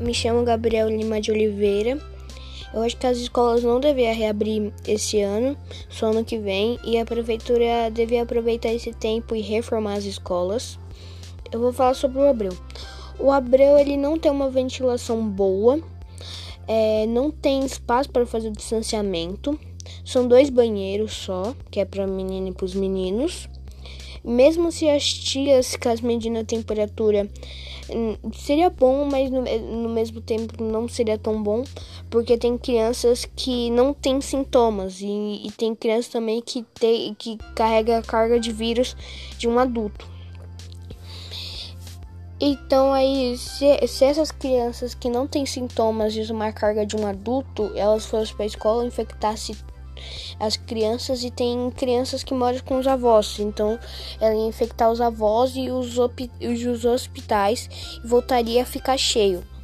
me chamo Gabriel Lima de Oliveira. Eu acho que as escolas não deveriam reabrir esse ano, só ano que vem, e a prefeitura devia aproveitar esse tempo e reformar as escolas. Eu vou falar sobre o Abreu. O Abreu ele não tem uma ventilação boa, é, não tem espaço para fazer o distanciamento. São dois banheiros só, que é para menino e para os meninos. Mesmo se as tias ficassem medindo a temperatura, seria bom, mas no, no, mesmo tempo não seria tão bom, porque tem crianças que não têm sintomas e, e tem crianças também que, tem, que carrega a carga de vírus de um adulto. Então aí, se, se, essas crianças que não têm sintomas de uma carga de um adulto, elas fossem para a escola infectasse as crianças e tem crianças que moram com os avós. Então ela ia infectar os avós e os, os hospitais e voltaria a ficar cheio.